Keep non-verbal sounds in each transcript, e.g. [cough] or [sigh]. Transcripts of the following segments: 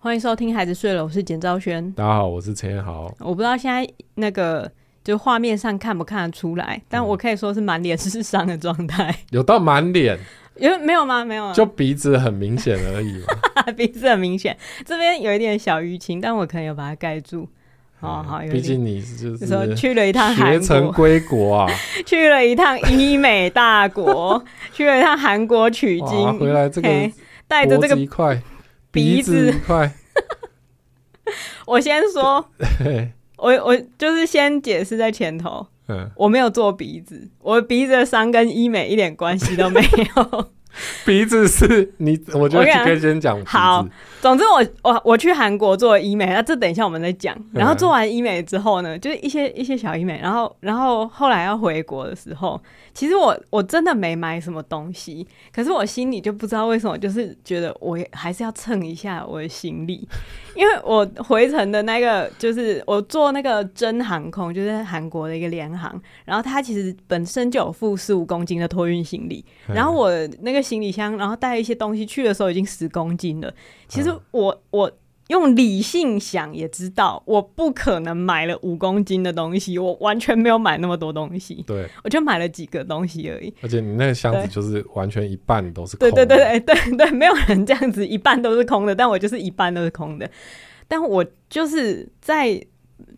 欢迎收听《孩子睡了》，我是简兆轩。大家好，我是陈彦豪。我不知道现在那个就画面上看不看得出来，但我可以说是满脸是伤的状态。有到满脸？有没有吗？没有，就鼻子很明显而已嘛。[laughs] 鼻子很明显，这边有一点小淤青，但我可能有把它盖住。哦，好，毕竟你就是说去了一趟韩国，学成归国啊，[laughs] 去了一趟医美大国，[laughs] 去了一趟韩国取经，回来这个带着这个一块。鼻子快！[laughs] 我先说，我我就是先解释在前头。嗯，我没有做鼻子，我鼻子的伤跟医美一点关系都没有。[laughs] 鼻子是你，我觉得可以先讲。好，总之我我我去韩国做医美，那这等一下我们再讲。然后做完医美之后呢，就是一些一些小医美，然后然后后来要回国的时候，其实我我真的没买什么东西，可是我心里就不知道为什么，就是觉得我还是要蹭一下我的行李，[laughs] 因为我回程的那个就是我坐那个真航空，就是韩国的一个联航，然后它其实本身就有负十五公斤的托运行李，然后我那个。行李箱，然后带一些东西去的时候已经十公斤了。其实我、嗯、我用理性想也知道，我不可能买了五公斤的东西，我完全没有买那么多东西。对，我就买了几个东西而已。而且你那个箱子就是完全一半都是空的。对对对对对对，没有人这样子一半都是空的，但我就是一半都是空的。但我就是在。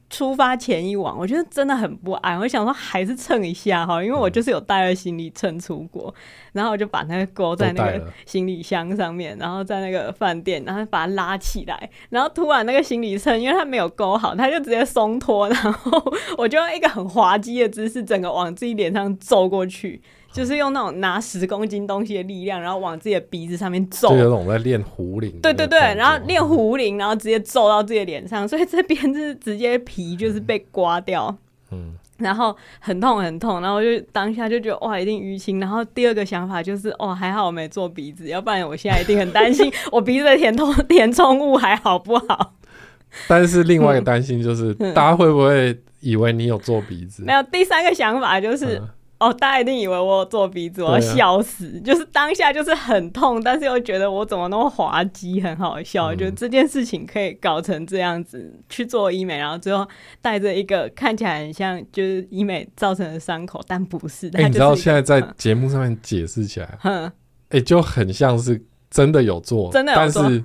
出发前一晚，我觉得真的很不安。我想说还是称一下哈，因为我就是有带了行李秤出国，然后我就把那个勾在那个行李箱上面，然后在那个饭店，然后把它拉起来，然后突然那个行李秤因为它没有勾好，它就直接松脱，然后 [laughs] 我就用一个很滑稽的姿势，整个往自己脸上揍过去。就是用那种拿十公斤东西的力量，然后往自己的鼻子上面揍，就有种在练壶铃。对对对，然后练壶铃，然后直接揍到自己的脸上，所以这边是直接皮就是被刮掉，嗯，然后很痛很痛，然后就当下就觉得哇，一定淤青。然后第二个想法就是哦，还好我没做鼻子，要不然我现在一定很担心 [laughs] 我鼻子的填充填充物还好不好。[laughs] 但是另外一个担心就是，嗯、大家会不会以为你有做鼻子？没有。第三个想法就是。嗯哦，大家一定以为我有做鼻子，我要笑死！啊、就是当下就是很痛，但是又觉得我怎么那么滑稽，很好笑。嗯、就这件事情可以搞成这样子去做医美，然后最后带着一个看起来很像就是医美造成的伤口，但不是。哎、欸，你知道现在在节目上面解释起来，嗯，哎、欸，就很像是真的有做，真的有做，但是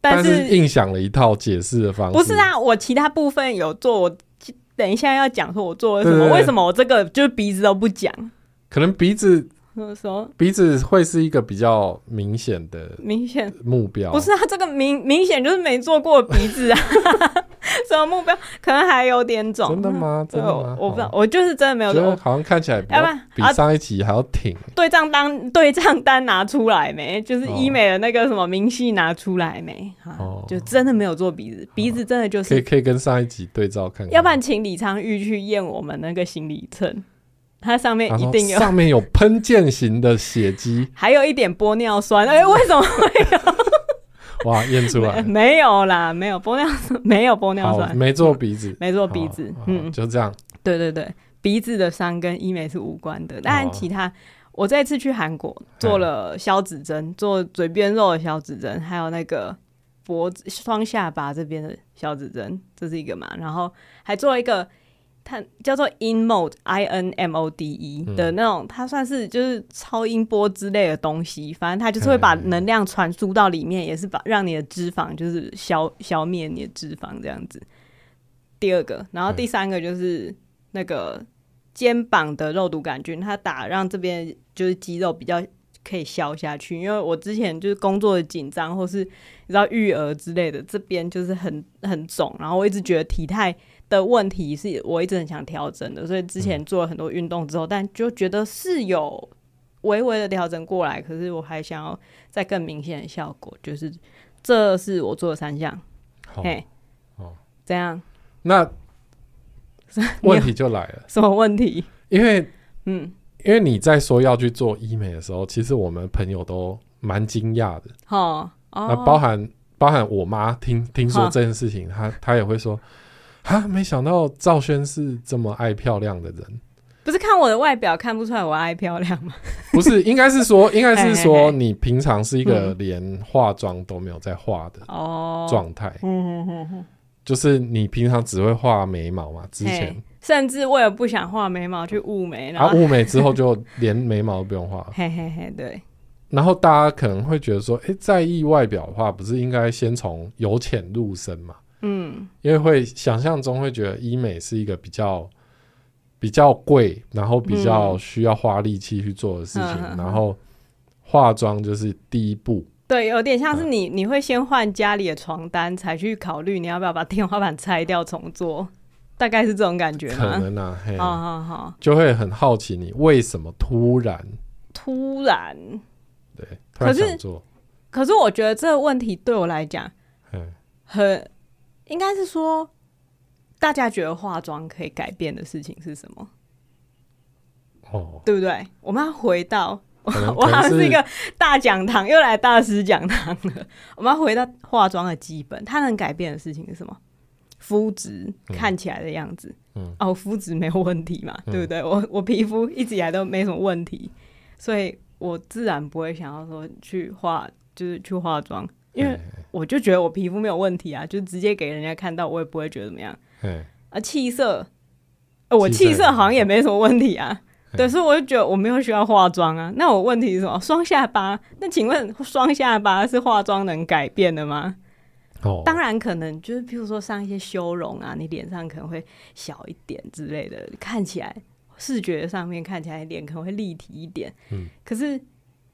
但是硬想了一套解释的方式。不是啊，我其他部分有做。我等一下要讲说我做了什么，为什么我这个就是鼻子都不讲？可能鼻子。[laughs] 说鼻子会是一个比较明显的明显目标，不是啊？这个明明显就是没做过鼻子啊，[laughs] 什么目标？可能还有点肿。真的吗？真的吗？我不知道，我就是真的没有做。好像看起来，要不然比上一集还要挺。对账单对账单拿出来没？就是医美的那个什么明细拿出来没？哦，就真的没有做鼻子，鼻子真的就是可以可以跟上一集对照看看。要不然请李昌钰去验我们那个行李秤。它上面一定有，上面有喷溅型的血迹，[laughs] 还有一点玻尿酸。哎、欸，为什么会有？[laughs] 哇，验出来没，没有啦，没有玻尿酸，没有玻尿酸，没做鼻子，没做鼻子，嗯，就这样。对对对，鼻子的伤跟医美是无关的。当然，其他我这次去韩国做了消脂针，做嘴边肉的消脂针，还有那个脖子双下巴这边的消脂针，这是一个嘛。然后还做了一个。它叫做 InMode，I N M O D E 的那种，它算是就是超音波之类的东西，反正它就是会把能量传输到里面，也是把让你的脂肪就是消消灭你的脂肪这样子。第二个，然后第三个就是那个肩膀的肉毒杆菌，它打让这边就是肌肉比较可以消下去，因为我之前就是工作的紧张，或是你知道育儿之类的，这边就是很很肿，然后我一直觉得体态。的问题是我一直很想调整的，所以之前做了很多运动之后，嗯、但就觉得是有微微的调整过来，可是我还想要再更明显的效果，就是这是我做的三项。好嘿，哦，这样？那 [laughs] 问题就来了，什么问题？因为嗯，因为你在说要去做医美的时候，其实我们朋友都蛮惊讶的。哦，那包含包含我妈听听说这件事情，她她也会说。啊！没想到赵轩是这么爱漂亮的人，不是看我的外表看不出来我爱漂亮吗？[laughs] 不是，应该是说，应该是说，你平常是一个连化妆都没有在化的哦状态。嗯嗯嗯，就是你平常只会画眉毛嘛？之前甚至为了不想画眉毛去雾眉，然后雾眉之后就连眉毛都不用画。嘿嘿嘿，对。然后大家可能会觉得说，哎，在意外表的话，不是应该先从由浅入深嘛？嗯，因为会想象中会觉得医美是一个比较。比较贵，然后比较需要花力气去做的事情，嗯、然后化妆就是第一步。对，有点像是你，嗯、你会先换家里的床单，才去考虑你要不要把天花板拆掉重做，大概是这种感觉吗？可能啊，嘿，好好好，就会很好奇你为什么突然突然对，突然想做。可是，可是我觉得这个问题对我来讲，嗯，很应该是说。大家觉得化妆可以改变的事情是什么？哦，对不对？我们要回到我，[laughs] 我好像是一个大讲堂，又来大师讲堂了。我们要回到化妆的基本，它能改变的事情是什么？肤质看起来的样子。嗯，哦，肤质没有问题嘛，嗯、对不对？我我皮肤一直以来都没什么问题，所以我自然不会想要说去化，就是去化妆，因为我就觉得我皮肤没有问题啊，就直接给人家看到，我也不会觉得怎么样。啊，气色，呃，我气色好像也没什么问题啊。对，所以我就觉得我没有需要化妆啊。那我问题是什么？双下巴？那请问双下巴是化妆能改变的吗？哦，当然可能，就是譬如说上一些修容啊，你脸上可能会小一点之类的，看起来视觉上面看起来脸可能会立体一点。嗯，可是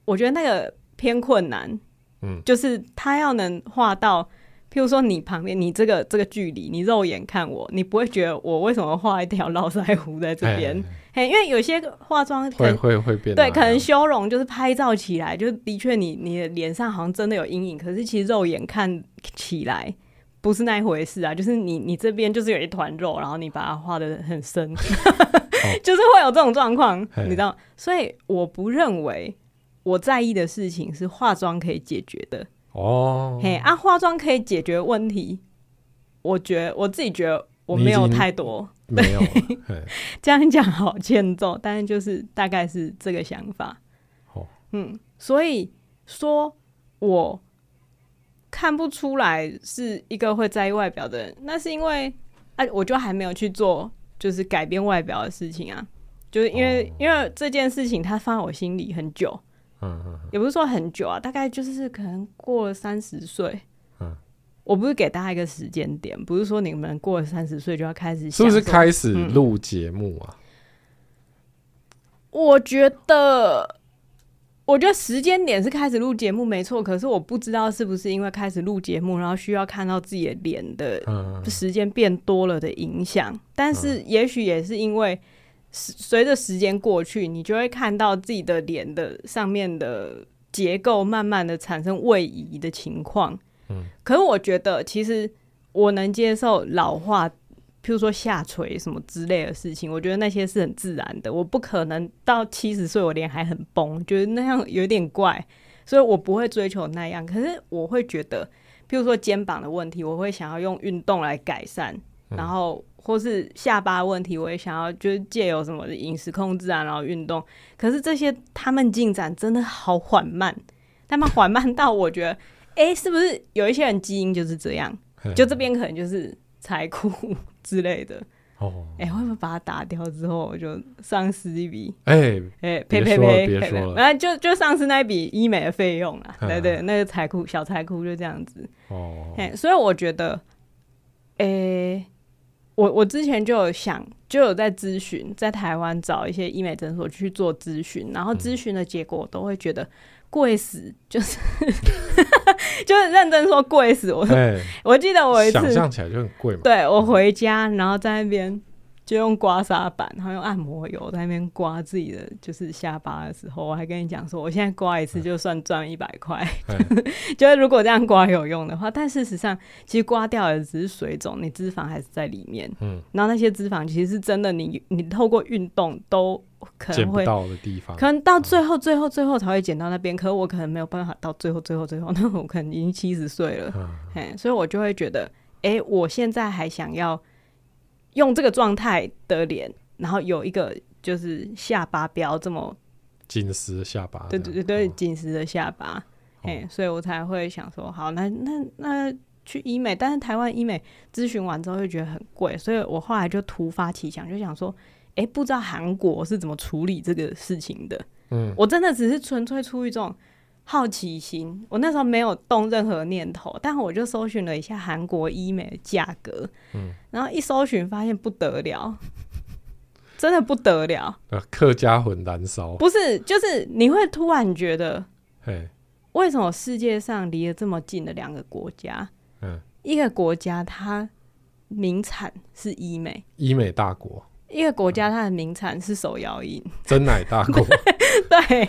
我觉得那个偏困难。嗯，就是他要能画到。譬如说，你旁边，你这个这个距离，你肉眼看我，你不会觉得我为什么画一条络腮胡在这边？嘿，因为有些化妆会会会变，对，可能修容就是拍照起来，就的确你你的脸上好像真的有阴影，可是其实肉眼看起来不是那一回事啊。就是你你这边就是有一团肉，然后你把它画的很深，[laughs] 就是会有这种状况，你知道？所以我不认为我在意的事情是化妆可以解决的。哦，嘿啊，化妆可以解决问题，我觉得我自己觉得我没有太多，[laughs] 没有 [laughs] 这样讲好欠揍，但是就是大概是这个想法。哦，嗯，所以说我看不出来是一个会在意外表的人，那是因为哎、啊，我就还没有去做就是改变外表的事情啊，就是因为、哦、因为这件事情它放在我心里很久。也不是说很久啊，大概就是可能过了三十岁。嗯，我不是给大家一个时间点，不是说你们过了三十岁就要开始，是不是开始录节目啊？嗯，我觉得，我觉得时间点是开始录节目没错，可是我不知道是不是因为开始录节目，然后需要看到自己的脸的时间变多了的影响，但是也许也是因为。随着时间过去，你就会看到自己的脸的上面的结构慢慢的产生位移的情况。嗯，可是我觉得其实我能接受老化，譬如说下垂什么之类的事情，我觉得那些是很自然的。我不可能到七十岁我脸还很崩，觉得那样有点怪，所以我不会追求那样。可是我会觉得，譬如说肩膀的问题，我会想要用运动来改善，然后。或是下巴问题，我也想要就是借由什么饮食控制啊，然后运动。可是这些他们进展真的好缓慢，他们缓慢到我觉得，哎、欸，是不是有一些人基因就是这样？就这边可能就是财库 [laughs] 之类的。哦，哎，会不会把它打掉之后，我就丧失一笔？哎、欸，哎、欸，呸呸呸，别说了，然后就就丧失那一笔医美的费用啊。对，对对，那个财库小财库就这样子。哦，哎，所以我觉得，哎、欸。我我之前就有想，就有在咨询，在台湾找一些医美诊所去做咨询，然后咨询的结果我都会觉得贵死，就是 [laughs] 就是认真说贵死。我、欸、我记得我一次想象起来就很贵嘛，对，我回家然后在那边。就用刮痧板，然后用按摩油在那边刮自己的就是下巴的时候，我还跟你讲说，我现在刮一次就算赚一百块，嗯、[laughs] 就是如果这样刮有用的话。但事实上，其实刮掉的只是水肿，你脂肪还是在里面。嗯，然后那些脂肪其实是真的你，你你透过运动都可能会到的地方，可能到最后、最后、最后才会减到那边。可是我可能没有办法到最后、最后、最后，那我 [laughs] 可能已经七十岁了。嗯，所以我就会觉得，哎、欸，我现在还想要。用这个状态的脸，然后有一个就是下巴不要这么紧实的下巴，对对对对，紧实的下巴，哎、哦，所以我才会想说，好，那那那去医美，但是台湾医美咨询完之后又觉得很贵，所以我后来就突发奇想，就想说，哎、欸，不知道韩国是怎么处理这个事情的。嗯，我真的只是纯粹出于这种好奇心，我那时候没有动任何念头，但我就搜寻了一下韩国医美的价格，嗯，然后一搜寻发现不得了，[laughs] 真的不得了，客家魂燃烧，不是，就是你会突然觉得，嘿，为什么世界上离得这么近的两个国家，嗯，一个国家它名产是医美，医美大国。一个国家它的名产是手摇饮，真奶大国。[laughs] 对，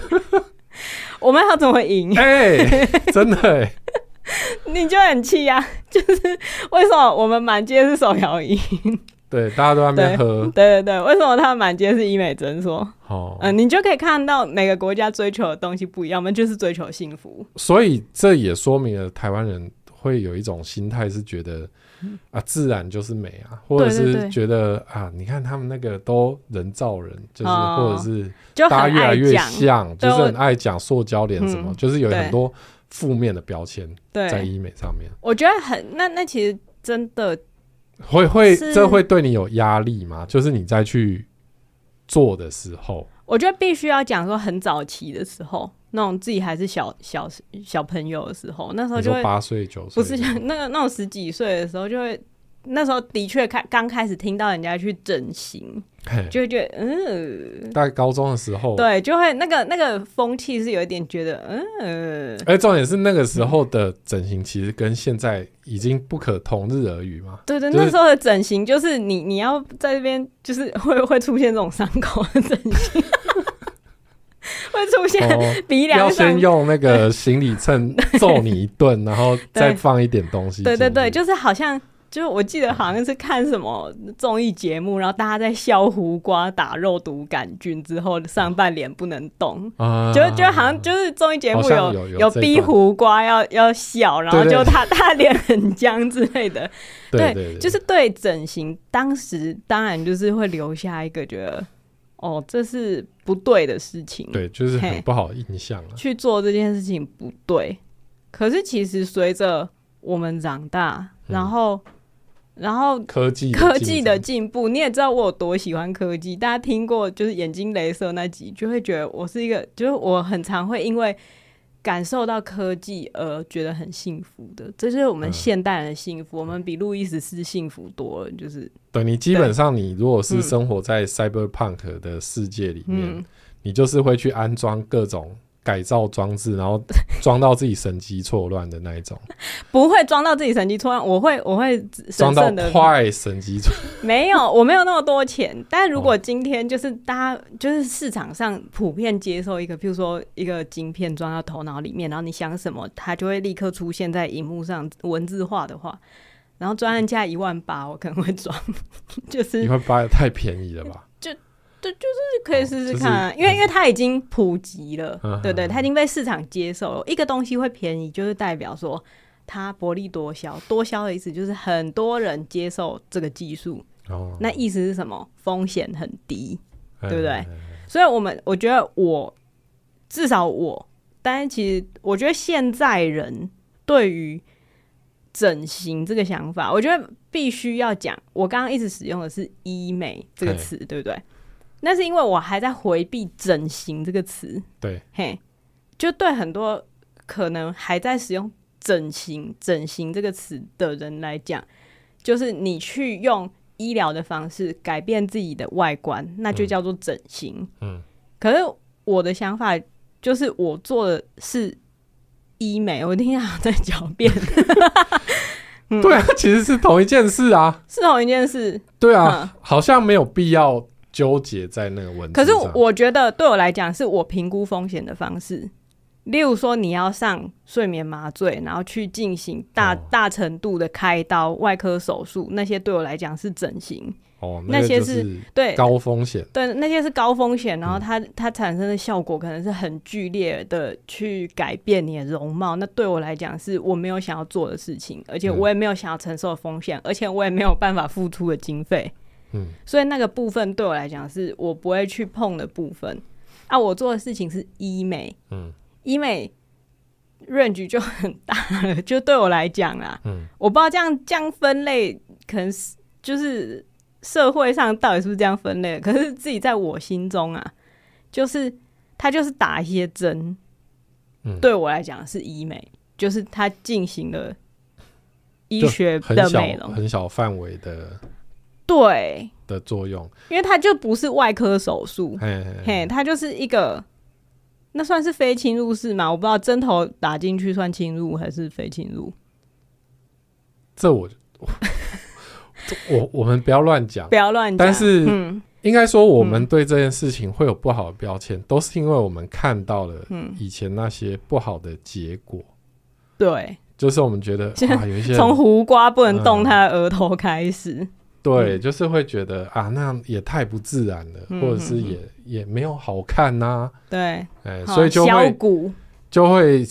我们要怎么赢？哎、欸，真的哎，[laughs] 你就很气呀？[laughs] 就是为什么我们满街是手摇椅？[laughs] 对，大家都在那边喝。对对对，为什么他们满街是医美诊所？哦，嗯、呃，你就可以看到每个国家追求的东西不一样，我们就是追求幸福。所以这也说明了台湾人会有一种心态，是觉得。啊，自然就是美啊，或者是觉得对对对啊，你看他们那个都人造人，就是、哦、或者是大家越来越像，就，就是很爱讲塑胶脸什么，嗯、就是有很多负面的标签在医美上面。我觉得很那那其实真的会会这会对你有压力吗？就是你再去做的时候，我觉得必须要讲说很早期的时候。那种自己还是小小小朋友的时候，那时候就会八岁九岁，不是 [laughs] 那个那种十几岁的时候，就会那时候的确开刚开始听到人家去整形，就会觉得嗯，大概高中的时候，对，就会那个那个风气是有一点觉得嗯，哎，重点是那个时候的整形其实跟现在已经不可同日而语嘛，对对，那时候的整形就是你你要在这边就是会 [laughs] 会出现这种伤口的整形。[laughs] [laughs] 会出现鼻梁、哦，要先用那个 [laughs] 行李秤揍你一顿，然后再放一点东西。对对对，就是好像，就是我记得好像是看什么综艺节目，然后大家在削胡瓜打肉毒杆菌之后，上半脸不能动，啊、就就好像就是综艺节目有有，逼胡瓜要要笑，然后就他他脸很僵之类的。对，就是对整形，当时当然就是会留下一个觉得。哦，这是不对的事情。对，就是很不好印象了。去做这件事情不对，可是其实随着我们长大，然后，嗯、然后科技科技的进步，你也知道我有多喜欢科技。大家听过就是眼睛镭射那集，就会觉得我是一个，就是我很常会因为。感受到科技而觉得很幸福的，这就是我们现代人的幸福。嗯、我们比路易十四幸福多了，就是对你基本上，你如果是生活在 cyberpunk 的世界里面，嗯、你就是会去安装各种。改造装置，然后装到自己神机错乱的那一种，[laughs] 不会装到自己神机错乱。我会，我会装到快神机错。[laughs] 没有，我没有那么多钱。但如果今天就是大家就是市场上普遍接受一个，譬如说一个晶片装到头脑里面，然后你想什么，它就会立刻出现在荧幕上文字化的话，然后专案价一万八，我可能会装。[laughs] 就是一万八也太便宜了吧？就就是可以试试看啊，因为因为它已经普及了，对对，它已经被市场接受了。一个东西会便宜，就是代表说它薄利多销。多销的意思就是很多人接受这个技术，那意思是什么？风险很低，对不对？所以，我们我觉得我至少我，但是其实我觉得现在人对于整形这个想法，我觉得必须要讲。我刚刚一直使用的是医美这个词，对不对？那是因为我还在回避“整形”这个词，对，嘿，就对很多可能还在使用“整形”“整形”这个词的人来讲，就是你去用医疗的方式改变自己的外观，那就叫做整形。嗯，可是我的想法就是，我做的是医美，我一定要在狡辩。[laughs] 对啊，其实是同一件事啊，是同一件事。对啊，嗯，好像没有必要。纠结在那个问题，可是我觉得对我来讲，是我评估风险的方式。例如说，你要上睡眠麻醉，然后去进行大、哦、大程度的开刀、外科手术，那些对我来讲是整形。哦，那，些是对高风险，对那些是高风险，然后它、嗯、它产生的效果可能是很剧烈的，去改变你的容貌。那对我来讲，是我没有想要做的事情，而且我也没有想要承受的风险，嗯、而且我也没有办法付出的经费。嗯，所以那个部分对我来讲是我不会去碰的部分。啊，我做的事情是医美，嗯，医美 range 就很大了，就对我来讲啊，嗯，我不知道这样这样分类，可能是就是社会上到底是不是这样分类，可是自己在我心中啊，就是他就是打一些针，嗯，对我来讲是医美，就是他进行了医学的美容，很小范围的。对的作用，因为它就不是外科手术，嘿，嘿，嘿，它就是一个，那算是非侵入式吗？我不知道针头打进去算侵入还是非侵入。这我我 [laughs] 我，我们不要乱讲，不要乱讲。但是，嗯，应该说我们对这件事情会有不好的标签，嗯，都是因为我们看到了以前那些不好的结果。对，就是我们觉得啊，有一些从胡瓜不能动他的额头开始。嗯对，就是会觉得啊，那样也太不自然了，嗯、或者是也也没有好看呐、啊。对，哎、欸，所以就会就会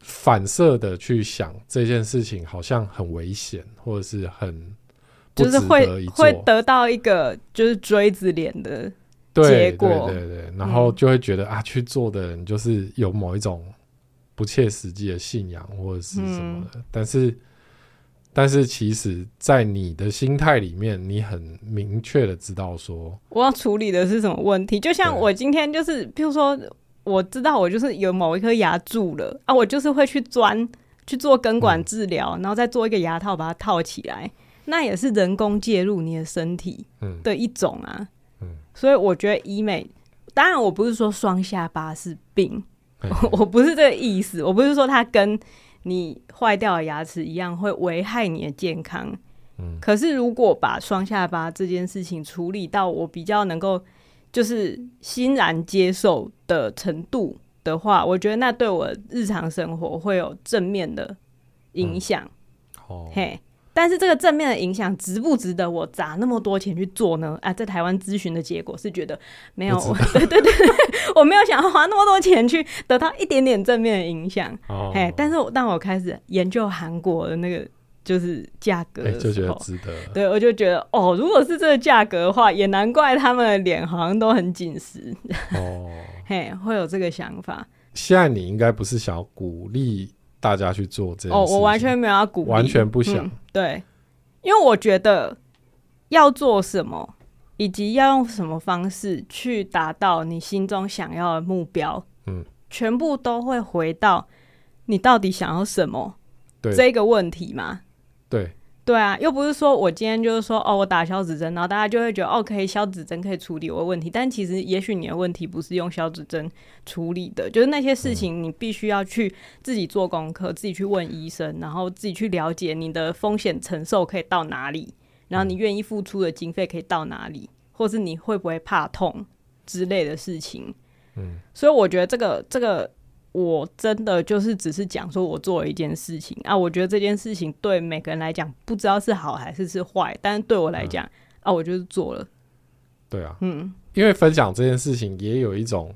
反射的去想这件事情好像很危险，或者是很就是会会得到一个就是锥子脸的结果。对对对对，然后就会觉得、嗯、啊，去做的人就是有某一种不切实际的信仰或者是什么的，嗯、但是。但是其实，在你的心态里面，你很明确的知道说，我要处理的是什么问题。就像我今天就是，譬如说，我知道我就是有某一颗牙蛀了啊，我就是会去钻去做根管治疗，嗯，然后再做一个牙套把它套起来，那也是人工介入你的身体的一种啊。嗯，嗯，所以我觉得医美，当然我不是说双下巴是病，[laughs] 我不是这个意思，我不是说它跟。你坏掉的牙齿一样会危害你的健康，嗯，可是如果把双下巴这件事情处理到我比较能够就是欣然接受的程度的话，我觉得那对我日常生活会有正面的影响，嗯，哦，嘿。但是这个正面的影响值不值得我砸那么多钱去做呢？啊，在台湾咨询的结果是觉得没有，对对 [laughs] 对，[laughs] 我没有想要花那么多钱去得到一点点正面的影响。哦，哎，但是我当我开始研究韩国的那个就是价格就觉得值得。对，我就觉得哦，如果是这个价格的话，也难怪他们的脸好像都很紧实。哦，[laughs] 嘿，会有这个想法。现在你应该不是想要鼓励大家去做这件事哦，我完全没有要鼓励，完全不想。嗯，对，因为我觉得要做什么，以及要用什么方式去达到你心中想要的目标，嗯，全部都会回到你到底想要什么，对这个问题嘛。对。对啊，又不是说我今天就是说哦，我打消脂针，然后大家就会觉得哦，可以消脂针可以处理我的问题。但其实也许你的问题不是用消脂针处理的，就是那些事情你必须要去自己做功课，自己去问医生，然后自己去了解你的风险承受可以到哪里，然后你愿意付出的经费可以到哪里，或是你会不会怕痛之类的事情。嗯，所以我觉得这个这个。我真的就是只是讲说，我做了一件事情啊，我觉得这件事情对每个人来讲不知道是好还是是坏，但是对我来讲、嗯、啊，我就是做了。对啊，嗯，因为分享这件事情也有一种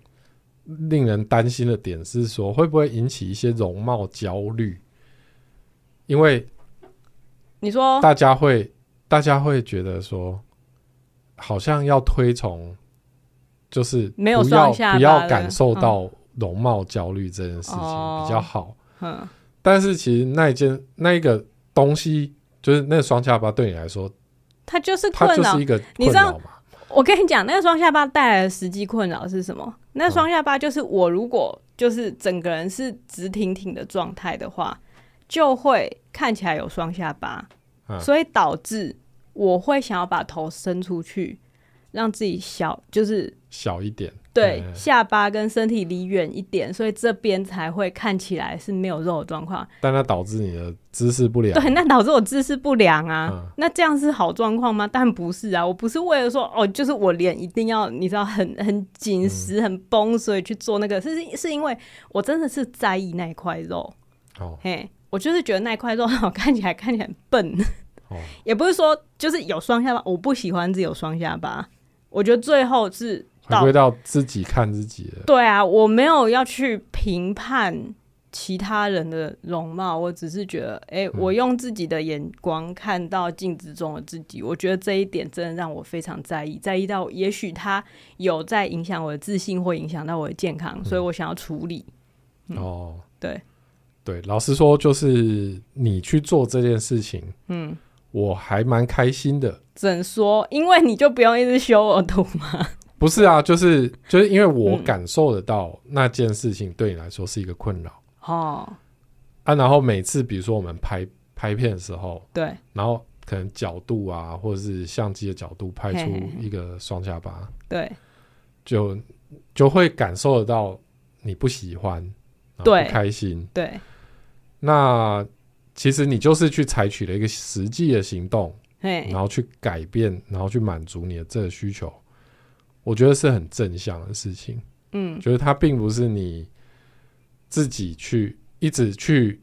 令人担心的点是说，会不会引起一些容貌焦虑？因为你说大家会，大家会觉得说，好像要推崇，就是没有双下巴，不要感受到、嗯。容貌焦虑这件事情比较好，嗯，但是其实那一件那一个东西，就是那个双下巴对你来说，它就是困扰，它就是一个困扰嘛。你知道，我跟你讲，那个双下巴带来的实际困扰是什么？那双下巴就是我如果就是整个人是直挺挺的状态的话，就会看起来有双下巴，所以导致我会想要把头伸出去，让自己小，就是小一点。对，下巴跟身体离远一点，所以这边才会看起来是没有肉的状况。但它导致你的姿势不良。对，那导致我姿势不良啊。嗯、那这样是好状况吗？但不是啊，我不是为了说哦，就是我脸一定要你知道很很紧实、很绷，所以去做那个，是是因为我真的是在意那块肉。哦，嘿，我就是觉得那块肉好看起来看起来很笨。哦，也不是说就是有双下巴，我不喜欢自己有双下巴。我觉得最后是。回归到自己看自己的，对啊，我没有要去评判其他人的容貌，我只是觉得，哎、欸，我用自己的眼光看到镜子中的自己，嗯，我觉得这一点真的让我非常在意，在意到也许他有在影响我的自信或影响到我的健康，嗯，所以我想要处理。嗯，哦，对，对，老实说，就是你去做这件事情，嗯，我还蛮开心的。怎说？因为你就不用一直修我图吗？不是啊，就是就是因为我感受得到那件事情对你来说是一个困扰。哦，啊，然后每次比如说我们拍拍片的时候，对，然后可能角度啊，或者是相机的角度拍出一个双下巴，对，就就会感受得到你不喜欢，对，不开心，对。那其实你就是去采取了一个实际的行动，然后去改变，然后去满足你的这个需求，我觉得是很正向的事情。嗯，就是它并不是你。自己去一直去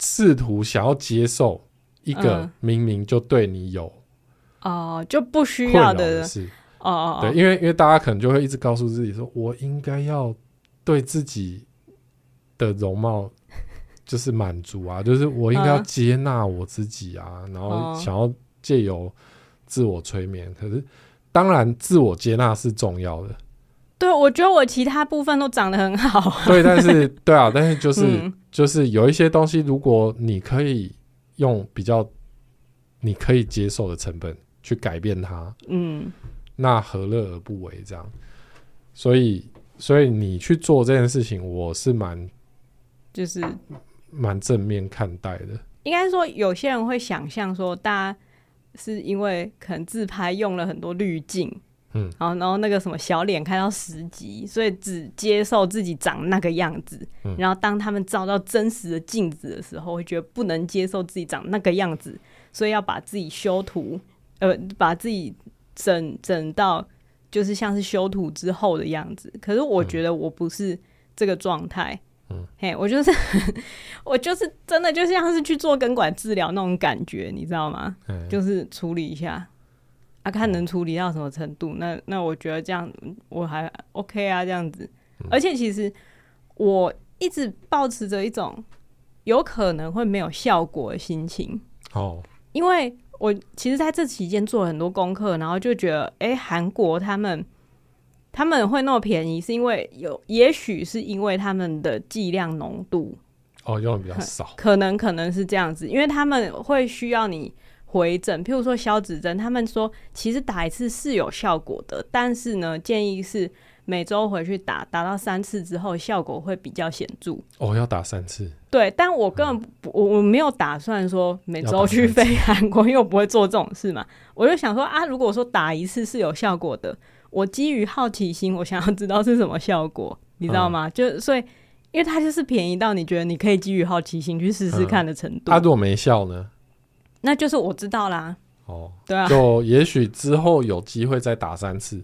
试图想要接受一个明明就对你有哦、嗯、就不需要的事。哦，对，因为因为大家可能就会一直告诉自己说，我应该要对自己的容貌 [laughs] 就是满足啊，就是我应该要接纳我自己啊，然后想要借由自我催眠，可是当然自我接纳是重要的。对，我觉得我其他部分都长得很好啊。对，但是 [laughs] 对啊，但是就是、嗯、就是有一些东西，如果你可以用比较你可以接受的成本去改变它，嗯，那何乐而不为？这样，所以所以你去做这件事情，我是蛮就是蛮正面看待的。应该说，有些人会想象说，大家是因为可能自拍用了很多滤镜。嗯，然后，然后那个什么小脸开到十级，所以只接受自己长那个样子。嗯，然后当他们照到真实的镜子的时候，会觉得不能接受自己长那个样子，所以要把自己修图，呃，把自己整整到就是像是修图之后的样子。可是我觉得我不是这个状态。嗯，嘿，我就是 [laughs] 我就是真的就像是去做根管治疗那种感觉，你知道吗？嗯，就是处理一下。啊，看能处理到什么程度，那那我觉得这样我还 OK 啊，这样子。而且其实我一直保持着一种有可能会没有效果的心情。哦，因为我其实在这期间做了很多功课，然后就觉得，哎，韩国他们他们会那么便宜，是因为有，也许是因为他们的剂量浓度哦用的比较少，[laughs] 可能可能是这样子，因为他们会需要你。回诊，譬如说消脂针，他们说其实打一次是有效果的，但是呢，建议是每周回去打，打到三次之后效果会比较显著。哦，要打三次？对，但我根本不，我、嗯、我没有打算说每周去飞韩国，因为我不会做这种事嘛。我就想说啊，如果说打一次是有效果的，我基于好奇心，我想要知道是什么效果，你知道吗？嗯、就所以，因为它就是便宜到你觉得你可以基于好奇心去试试看的程度。它、嗯啊、如果没效呢？那就是我知道啦。哦，对啊，就也许之后有机会再打三次，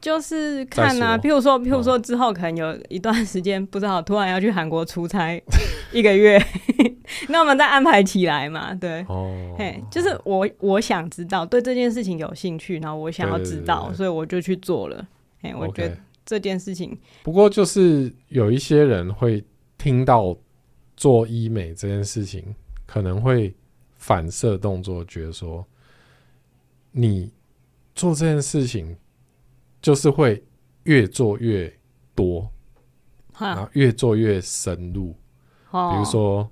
就是看啊，譬如说，譬如说之后可能有一段时间不知道突然要去韩国出差 [laughs] 一个月，[laughs] 那我们再安排起来嘛。对，哦，嘿，就是我我想知道，对这件事情有兴趣，然后我想要知道，所以我就去做了。嘿，我觉得这件事情，不过就是有一些人会听到做医美这件事情，可能会。反射动作，觉得说你做这件事情就是会越做越多，然后越做越深入。比如说，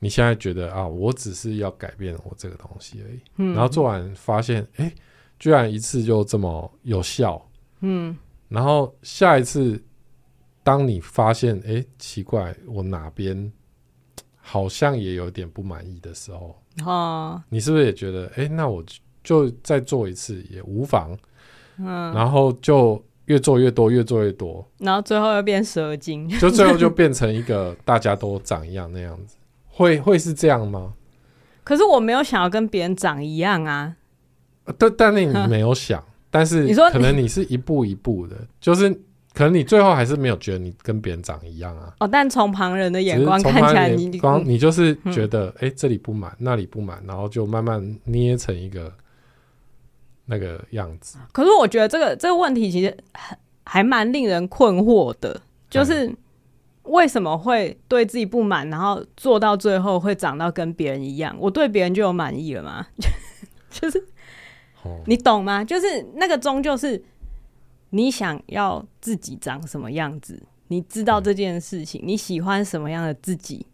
你现在觉得啊，我只是要改变我这个东西而已，然后做完发现，哎，居然一次就这么有效。嗯，然后下一次，当你发现，哎，奇怪，我哪边好像也有点不满意的时候。哦，你是不是也觉得，哎、欸，那我就再做一次也无妨，嗯，然后就越做越多，越做越多，然后最后又变蛇精，就最后就变成一个大家都长一样那样子，会会是这样吗？可是我没有想要跟别人长一样啊，但但那你没有想，[laughs] 但是你说可能你是一步一步的，就是。可能你最后还是没有觉得你跟别人长一样啊？哦，但从旁人的眼光看起来，你光你就是觉得，哎、嗯欸，这里不满，那里不满，然后就慢慢捏成一个那个样子。可是我觉得这个这个问题其实还还蛮令人困惑的，就是为什么会对自己不满，然后做到最后会长到跟别人一样？我对别人就有满意了吗？[laughs] 就是，你懂吗？就是那个终究是你想要自己长什么样子，你知道这件事情，你喜欢什么样的自己，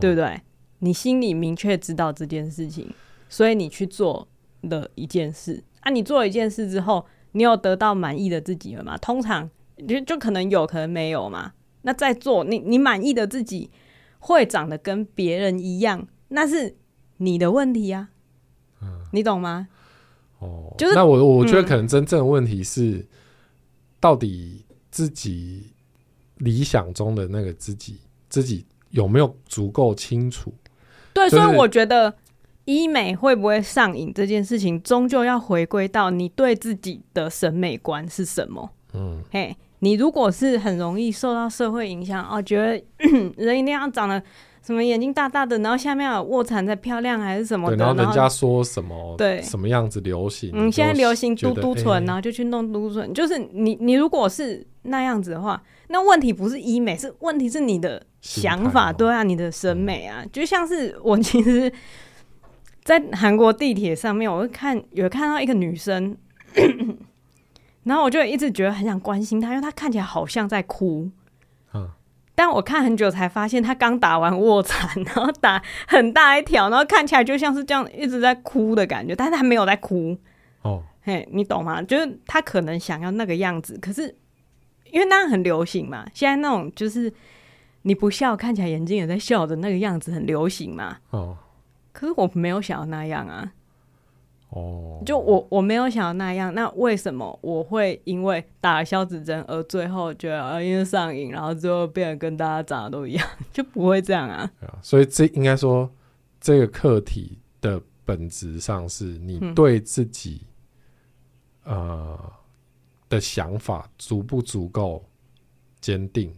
对不对？你心里明确知道这件事情，所以你去做了一件事。啊，你做了一件事之后，你有得到满意的自己了吗？通常就就可能有可能没有嘛。那在做你你满意的自己会长得跟别人一样，那是你的问题呀、啊。嗯，你懂吗？哦，就是那我我觉得可能真正的问题是，嗯、到底自己理想中的那个自己，自己有没有足够清楚？对，就是、所以我觉得医美会不会上瘾这件事情，终究要回归到你对自己的审美观是什么。嗯，嘿。你如果是很容易受到社会影响哦，觉得 [coughs] 人一定要长得什么眼睛大大的，然后下面有卧蚕才漂亮，还是什么的？然后人家说什么？对，什么样子流行？嗯，现在流行嘟嘟唇，然后就去弄嘟嘟唇。就是你，你如果是那样子的话，那问题不是医美，是问题是你的想法，对啊，你的审美啊，就像是我其实，在韩国地铁上面，我会看有看到一个女生。[coughs] 然后我就一直觉得很想关心她，因为她看起来好像在哭。嗯，但我看很久才发现她刚打完卧蚕，然后打很大一条，然后看起来就像是这样一直在哭的感觉，但是她没有在哭。哦，嘿，你懂吗？就是她可能想要那个样子，可是因为那样很流行嘛，现在那种就是你不笑看起来眼睛也在笑的那个样子很流行嘛。哦，可是我没有想要那样啊。哦，就我我没有想要那样，那为什么我会因为打了消脂针而最后觉得啊，因为上瘾，然后最后变得跟大家长得都一样，[laughs] 就不会这样啊？所以这应该说，这个课题的本质上是你对自己、嗯、呃的想法足不足够坚定？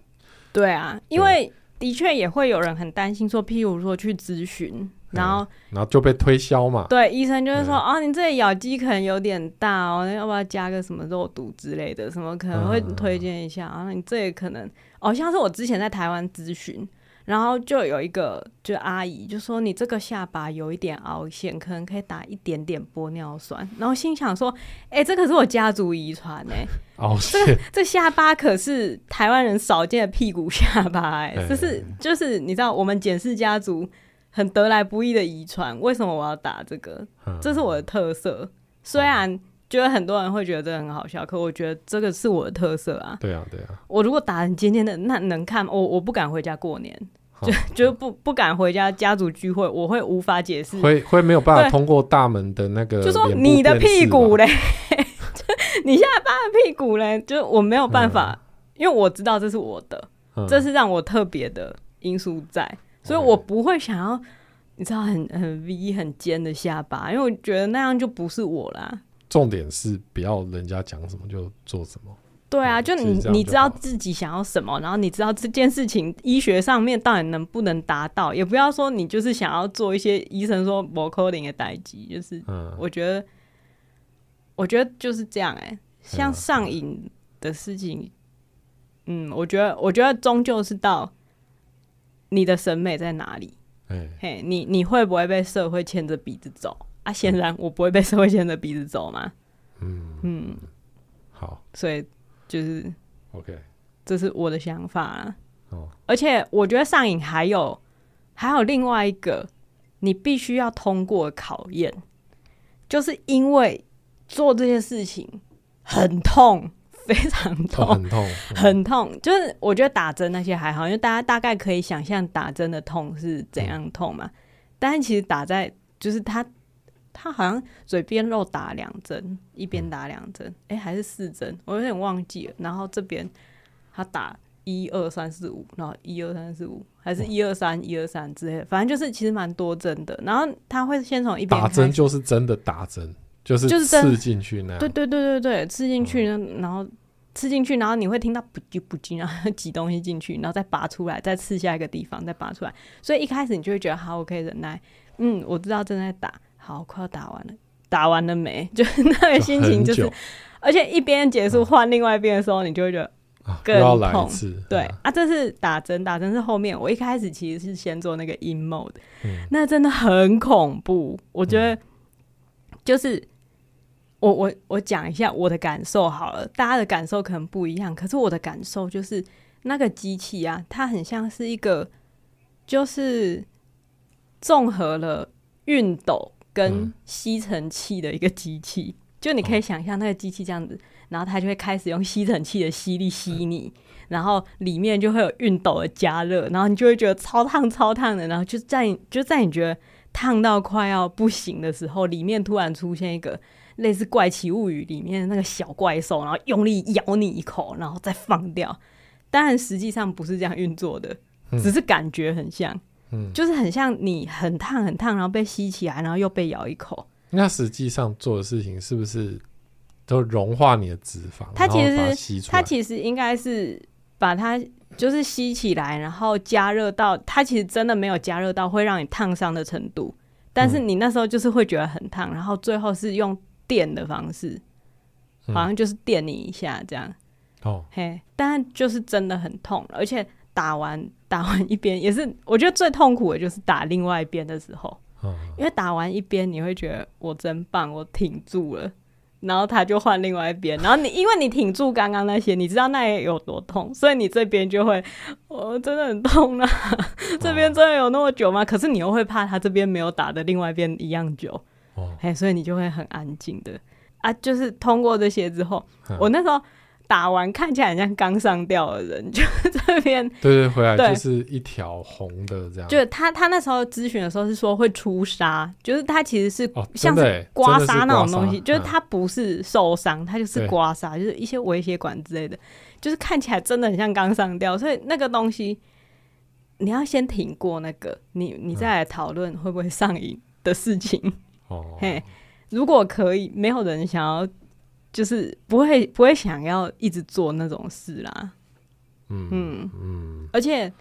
对啊，因为的确也会有人很担心说，譬如说去咨询。然后，然后就被推销嘛。对，医生就是说，哦，你这里咬肌可能有点大哦，要不要加个什么肉毒之类的？什么可能会推荐一下啊？你这里可能，哦，像是我之前在台湾咨询，然后就有一个就阿姨就说，你这个下巴有一点凹陷，可能可以打一点点玻尿酸。然后心想说，哎，这可是我家族遗传哎，[laughs] 凹陷，这这下巴可是台湾人少见的屁股下巴哎，就是就是你知道我们简氏家族。很得来不易的遗传，为什么我要打这个？这是我的特色。虽然觉得很多人会觉得这个很好笑，可我觉得这个是我的特色啊。对啊，对啊。我如果打很尖尖的，那能看我我不敢回家过年，就就不不敢回家家族聚会，我会无法解释，会会没有办法通过大门的那个，就说你的屁股嘞，[laughs] 你下巴的屁股嘞，就我没有办法，因为我知道这是我的，这是让我特别的因素在。所以我不会想要，你知道很很 V 很尖的下巴，因为我觉得那样就不是我啦。重点是不要人家讲什么就做什么。对啊，就你就你知道自己想要什么，然后你知道这件事情医学上面到底能不能达到，也不要说你就是想要做一些医生说不可能的代际，就是我觉得，嗯、我觉得就是这样哎、欸，像上瘾的事情，嗯，我觉得我觉得终究是到。你的审美在哪里？嘿、欸，你你会不会被社会牵着鼻子走啊？显然我不会被社会牵着鼻子走嘛。嗯嗯，好，所以就是 OK，这是我的想法啊。哦，而且我觉得上瘾还有还有另外一个你必须要通过考验，就是因为做这些事情很痛。非常痛，很痛，很痛。就是我觉得打针那些还好，因为大家大概可以想象打针的痛是怎样痛嘛。但是其实打在就是他，他好像嘴边肉打两针，一边打两针，哎，还是四针，我有点忘记了。然后这边他打一二三四五，然后一二三四五，还是一二三一二三之类的，反正就是其实蛮多针的。然后他会先从一边打针，就是真的打针。就是就是刺进去那样，对对对对对，刺进去，然后刺进去，然后你会听到不叽不叽，然后 [laughs] 挤东西进去，然后再拔出来，再刺下一个地方，再拔出来。所以一开始你就会觉得好，我可以忍耐。嗯，我知道正在打，好，快要打完了，打完了没？[laughs] 就是那个心情，就是，而且一边结束换另外一边的时候，你就会觉得更痛。对啊，这是打针，打针是后面。我一开始其实是先做那个 in mode，嗯，那真的很恐怖。我觉得就是、嗯、我我我讲一下我的感受好了，大家的感受可能不一样，可是我的感受就是那个机器啊，它很像是一个就是综合了熨斗跟吸尘器的一个机器。嗯就你可以想象那个机器这样子，然后它就会开始用吸尘器的吸力吸你，然后里面就会有熨斗的加热，然后你就会觉得超烫超烫的，然后就在就在你觉得烫到快要不行的时候，里面突然出现一个类似《怪奇物语》里面的那个小怪兽，然后用力咬你一口，然后再放掉。当然实际上不是这样运作的，只是感觉很像，嗯，就是很像你很烫很烫，然后被吸起来，然后又被咬一口。那实际上做的事情是不是都融化你的脂肪？它其实它其实应该是把它就是吸起来，然后加热到它其实真的没有加热到会让你烫伤的程度，但是你那时候就是会觉得很烫，然后最后是用电的方式，好像就是电你一下这样。哦，嘿，但就是真的很痛，而且打完 [laughs] 打完一边也是，我觉得最痛苦的就是打另外一边的时候。因为打完一边你会觉得我真棒，我挺住了，然后他就换另外一边，然后你因为你挺住刚刚那些，你知道那也有多痛，所以你这边就会，我、哦、真的很痛啊，[laughs] 这边真的有那么久吗？可是你又会怕他这边没有打的另外一边一样久，哎，所以你就会很安静的。啊，就是通过这些之后，我那时候。打完看起来很像刚上吊的人，[laughs] 就这边对，对对，回来就是一条红的这样。就他他那时候咨询的时候是说会出痧，就是他其实是像是刮痧那种东西，哦、就是他不是受伤，他就是刮痧，就是一些微血管之类的，就是看起来真的很像刚上吊，所以那个东西你要先挺过那个，你你再来讨论会不会上瘾的事情。哦，嘿，如果可以，没有人想要。就是不会不会想要一直做那种事啦，嗯嗯嗯，而且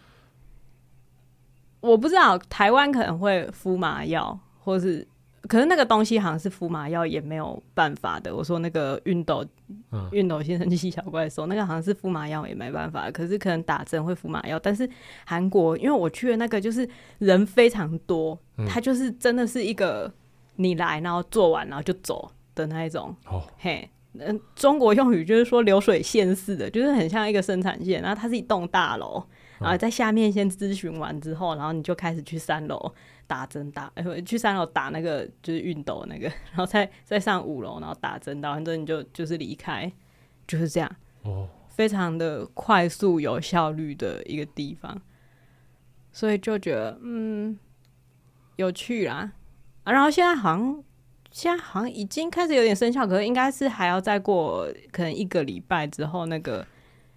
我不知道台湾可能会敷麻药，或是可是那个东西好像是敷麻药也没有办法的。我说那个熨斗，熨斗吸尘器小怪兽，那个好像是敷麻药也没办法。可是可能打针会敷麻药，但是韩国因为我去的那个就是人非常多，他就是真的是一个你来然后做完然后就走的那一种哦嘿。嗯，中国用语就是说流水线似的，就是很像一个生产线。然后它是一栋大楼，然后在下面先咨询完之后，然后你就开始去三楼打针打，呃，去三楼打那个就是熨斗那个，[laughs] 然后再再上五楼，然后打针，打完之后你就就是离开，就是这样。哦，非常的快速有效率的一个地方，所以就觉得嗯有趣啦。啊，然后现在好像。现在好像已经开始有点生效，可是应该是还要再过可能一个礼拜之后那个。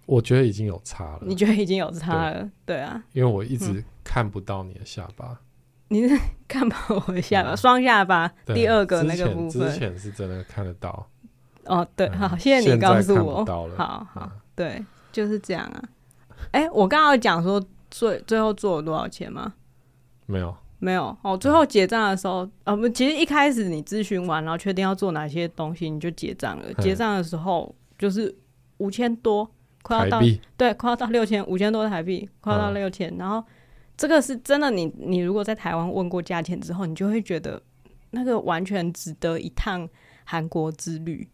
我觉得已经有差了。你觉得已经有差了？对，对啊，因为我一直看不到你的下巴。嗯、你是看不到我的下巴，双、嗯、下巴第二个那个部分。之前是真的看得到。哦，对，好，谢谢你告诉我。好好，对，就是这样啊。哎、欸，我刚刚讲说最最后做了多少钱吗？没有。没有哦，最后结账的时候，呃，其实一开始你咨询完，然后确定要做哪些东西，你就结账了。结账的时候就是五千多，快要到，对，快要到六千，五千多台币，快要到六千。然后这个是真的你，你你如果在台湾问过价钱之后，你就会觉得那个完全值得一趟韩国之旅，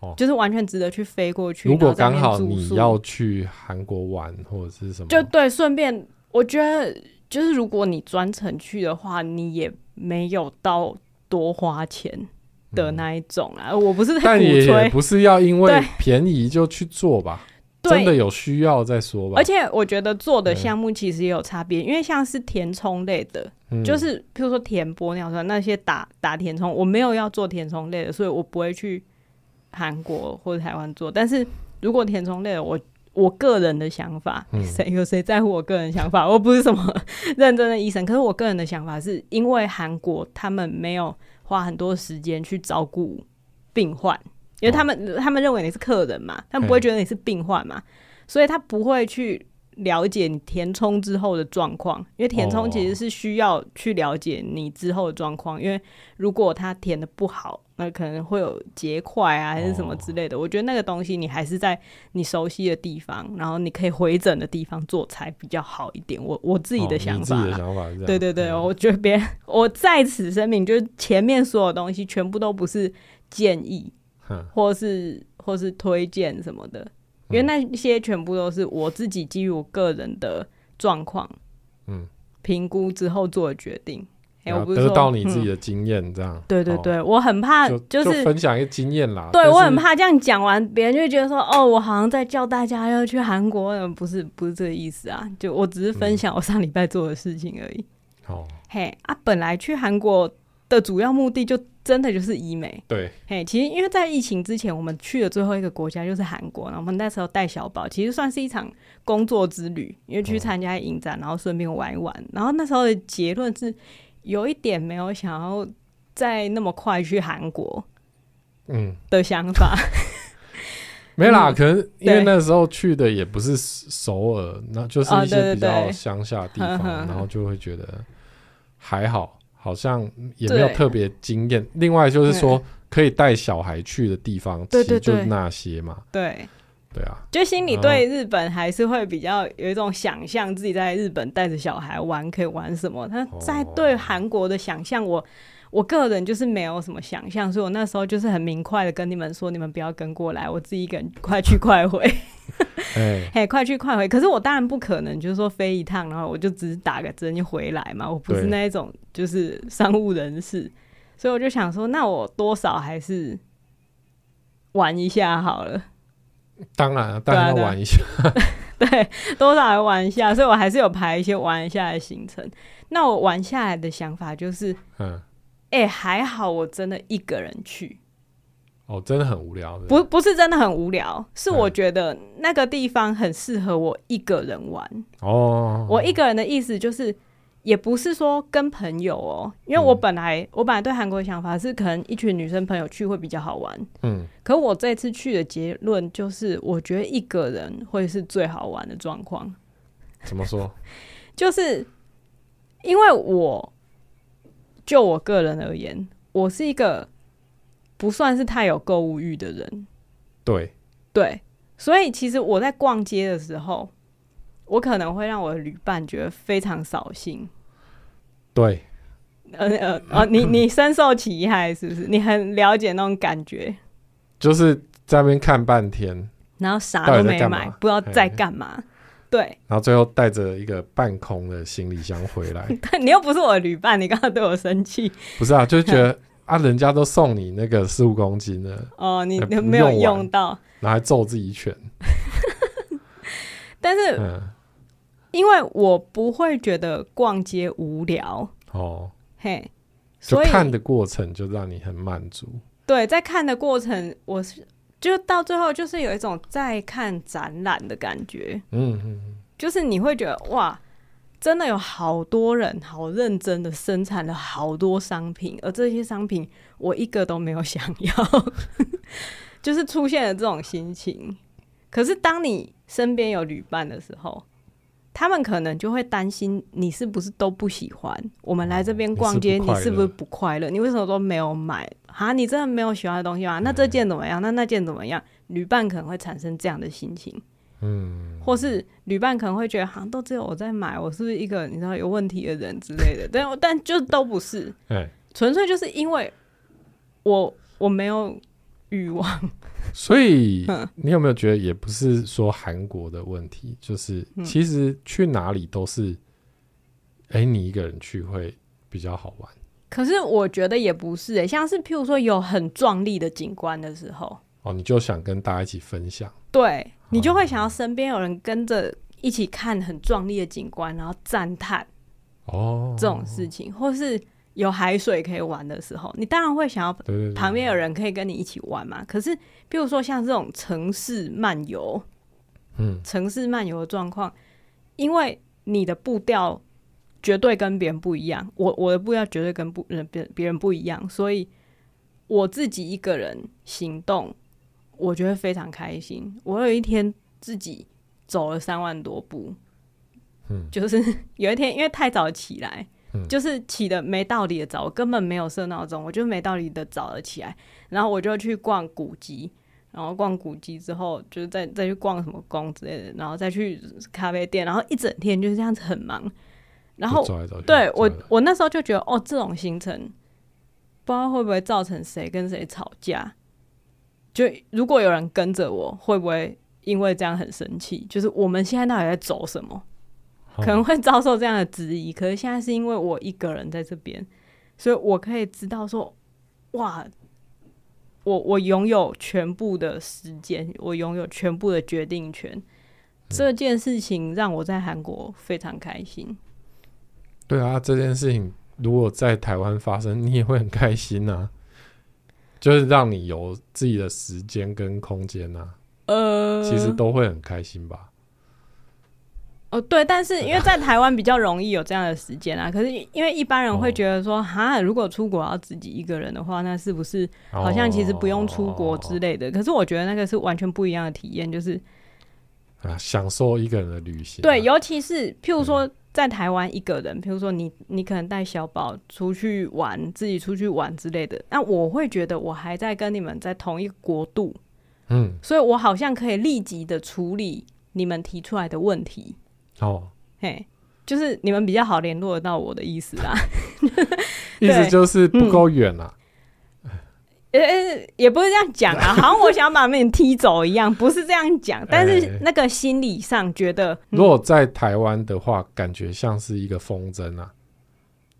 哦，就是完全值得去飞过去。如果刚好你要去韩国玩或者是什么，就对，顺便我觉得。就是如果你专程去的话，你也没有到多花钱的那一种啊。嗯、我不是在鼓吹，但也不是要因为便宜就去做吧。真的有需要再说吧。而且我觉得做的项目其实也有差别，因为像是填充类的，嗯、就是譬如说填玻尿酸那些打打填充，我没有要做填充类的，所以我不会去韩国或者台湾做。但是如果填充类的，我我个人的想法，谁有谁在乎我个人想法？我不是什么 [laughs] 认真的医生，可是我个人的想法是因为韩国他们没有花很多时间去照顾病患，因为他们他们认为你是客人嘛，他们不会觉得你是病患嘛，所以他不会去了解你填充之后的状况，因为填充其实是需要去了解你之后的状况，因为如果它填的不好，那可能会有结块啊，还是什么之类的。我觉得那个东西你还是在你熟悉的地方，然后你可以回诊的地方做才比较好一点。我我自己的想法，想法对对对，我觉得别人我在此声明，就是前面所有东西全部都不是建议，或是或是推荐什么的。因为那些全部都是我自己基于我个人的状况，嗯，评估之后做的决定。哎、欸，我不是说得到你自己的经验这样、嗯。对对对，哦、我很怕就是就分享一个经验啦。对，我很怕这样讲完，别人就会觉得说，哦，我好像在叫大家要去韩国，不是不是这个意思啊。就我只是分享我上礼拜做的事情而已。哦、嗯，嘿啊，本来去韩国的主要目的就。真的就是医美，对，嘿，其实因为在疫情之前，我们去的最后一个国家就是韩国，然后我们那时候带小宝，其实算是一场工作之旅，因为去参加影展，然后顺便玩一玩。然后那时候的结论是，有一点没有想要再那么快去韩国，嗯的想法。[laughs] 没啦，可能因为那时候去的也不是首尔，那就是一些比较乡下的地方，[laughs] 然后就会觉得还好。好像也没有特别惊艳。另外就是说，可以带小孩去的地方，其实就那些嘛。对，对啊，就心里对日本还是会比较有一种想象，自己在日本带着小孩玩可以玩什么。他在对韩国的想象，我我个人就是没有什么想象，所以我那时候就是很明快的跟你们说，你们不要跟过来，我自己一个人 [laughs] 快去快回。[laughs] 哎，[laughs] 嘿，快去快回！可是我当然不可能，就是说飞一趟，然后我就只是打个针就回来嘛。我不是那一种，就是商务人士，所以我就想说，那我多少还是玩一下好了。当然，当然要玩一下。对，对，多少还玩一下，所以我还是有排一些玩一下的行程。那我玩下来的想法就是，嗯，哎、欸，还好，我真的一个人去。哦，真的很无聊的。不，不是真的很无聊，是我觉得那个地方很适合我一个人玩。哦，我一个人的意思就是，也不是说跟朋友哦，因为我本来、嗯、我本来对韩国的想法是，可能一群女生朋友去会比较好玩。嗯，可我这次去的结论就是，我觉得一个人会是最好玩的状况。怎么说？[laughs] 就是因为我就我个人而言，我是一个。不算是太有购物欲的人，对对，所以其实我在逛街的时候，我可能会让我的旅伴觉得非常扫兴。对，呃呃哦，你 [laughs] 你深受其害是不是？你很了解那种感觉，就是在那边看半天，然后啥都没买，不知道在干嘛。对，然后最后带着一个半空的行李箱回来。[laughs] 你又不是我的旅伴，你刚刚对我生气？不是啊，就是觉得。啊，人家都送你那个十五公斤的哦，你没有用到，然后还揍自己一拳。[laughs] 但是，嗯、因为我不会觉得逛街无聊哦，嘿，所以看的过程就让你很满足。对，在看的过程，我是就到最后就是有一种在看展览的感觉。嗯嗯，就是你会觉得哇。真的有好多人好认真的生产了好多商品，而这些商品我一个都没有想要，[laughs] 就是出现了这种心情。可是当你身边有旅伴的时候，他们可能就会担心你是不是都不喜欢。我们来这边逛街，你是不是不快乐？你为什么都没有买？啊，你真的没有喜欢的东西吗？那这件怎么样？那那件怎么样？旅伴可能会产生这样的心情。嗯，或是旅伴可能会觉得，好像都只有我在买，我是不是一个你知道有问题的人之类的？但但就都不是，纯粹就是因为我我没有欲望。所以你有没有觉得，也不是说韩国的问题，就是其实去哪里都是，哎，你一个人去会比较好玩。可是我觉得也不是，哎，像是譬如说有很壮丽的景观的时候，哦，你就想跟大家一起分享。对，你就会想要身边有人跟着一起看很壮丽的景观，然后赞叹哦这种事情，或是有海水可以玩的时候，你当然会想要旁边有人可以跟你一起玩嘛。可是，比如说像这种城市漫游，嗯，城市漫游的状况，因为你的步调绝对跟别人不一样，我我的步调绝对跟不人别别人不一样，所以我自己一个人行动。我觉得非常开心。我有一天自己走了三万多步，嗯，就是 [laughs] 有一天因为太早起来，嗯，就是起的没道理的早，我根本没有设闹钟，我就没道理的早了起来，然后我就去逛古迹，然后逛古迹之后，就是再再去逛什么宫之类的，然后再去咖啡店，然后一整天就是这样子很忙。然后对我我那时候就觉得哦，这种行程不知道会不会造成谁跟谁吵架。就如果有人跟着我，会不会因为这样很生气？就是我们现在到底在走什么？可能会遭受这样的质疑。可是现在是因为我一个人在这边，所以我可以知道说，哇，我我拥有全部的时间，我拥有全部的决定权。这件事情让我在韩国非常开心。对啊，这件事情如果在台湾发生，你也会很开心啊。就是让你有自己的时间跟空间啊，呃，其实都会很开心吧。哦，对，但是因为在台湾比较容易有这样的时间啊。可是因为一般人会觉得说，哈，如果出国要自己一个人的话，那是不是好像其实不用出国之类的？可是我觉得那个是完全不一样的体验，就是啊，享受一个人的旅行啊。对，尤其是譬如说。在台湾一个人，譬如说你，你可能带小宝出去玩，自己出去玩之类的，那我会觉得我还在跟你们在同一个国度，嗯，所以我好像可以立即的处理你们提出来的问题。哦，嘿，就是你们比较好联络得到我的意思啦，[laughs] 意思就是不够远啊。呃、欸，也不是这样讲啊，[laughs] 好像我想把你踢走一样，不是这样讲。但是那个心理上觉得，嗯、如果在台湾的话，感觉像是一个风筝啊，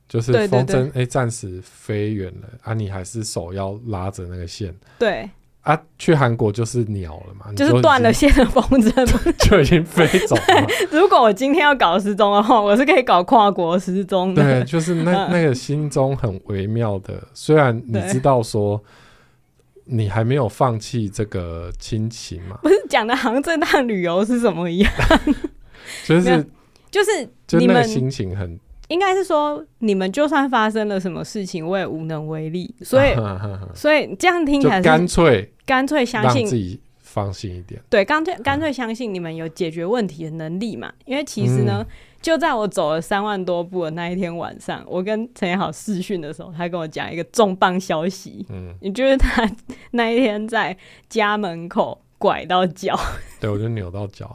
就是风筝哎，暂、欸、时飞远了啊，你还是手要拉着那个线。对啊，去韩国就是鸟了嘛，就是断了线的风筝 [laughs] 就已经飞走了。[laughs] 如果我今天要搞失踪的话，我是可以搞跨国失踪的。对，就是那那个心中很微妙的，虽然你知道说。你还没有放弃这个亲情嘛？不是讲的好像这趟旅游是什么一样，[laughs] 就是就是就那个心情很，应该是说你们就算发生了什么事情，我也无能为力，所以、啊、[laughs] 所以这样听起来干脆干脆相信。自己放心一点，对，干脆干脆相信你们有解决问题的能力嘛，因为其实呢。嗯。就在我走了三万多步的那一天晚上，我跟陈彦豪视讯的时候，他跟我讲一个重磅消息。嗯，也就是他 [laughs] 那一天在家门口拐到脚，[laughs] 对，我就扭到脚，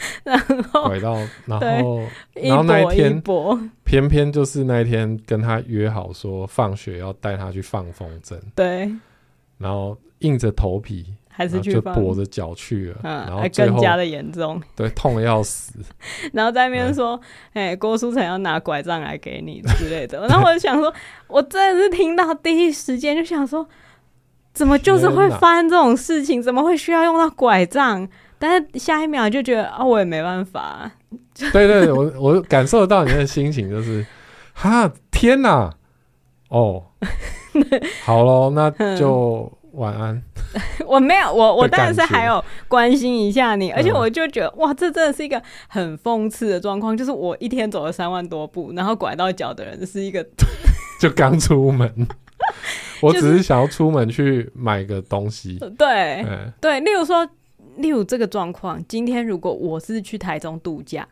[laughs] 然后拐到，然后然后那一天一波偏偏就是那一天跟他约好说放学要带他去放风筝，对，然后硬着头皮。还是去就跛着脚去了，嗯，然后还更加的严重，[laughs] 对，痛的要死。[laughs] 然后在那边说，哎、欸，郭书成要拿拐杖来给你之类的。然后我就想说，我真的是听到第一时间就想说，怎么就是会发生这种事情？怎么会需要用到拐杖？但是下一秒就觉得啊，我也没办法。[laughs] 对，对对，我我感受得到你的心情，就是 [laughs] 哈，天哪，哦，[laughs] 好喽，那就。晚安。我没有，我我当然是还有关心一下你，而且我就觉得、嗯、哇，这真的是一个很讽刺的状况，就是我一天走了三万多步，然后拐到脚的人是一个，就刚出门，我只是想要出门去买个东西，就是、对、嗯、对，例如说，例如这个状况，今天如果我是去台中度假，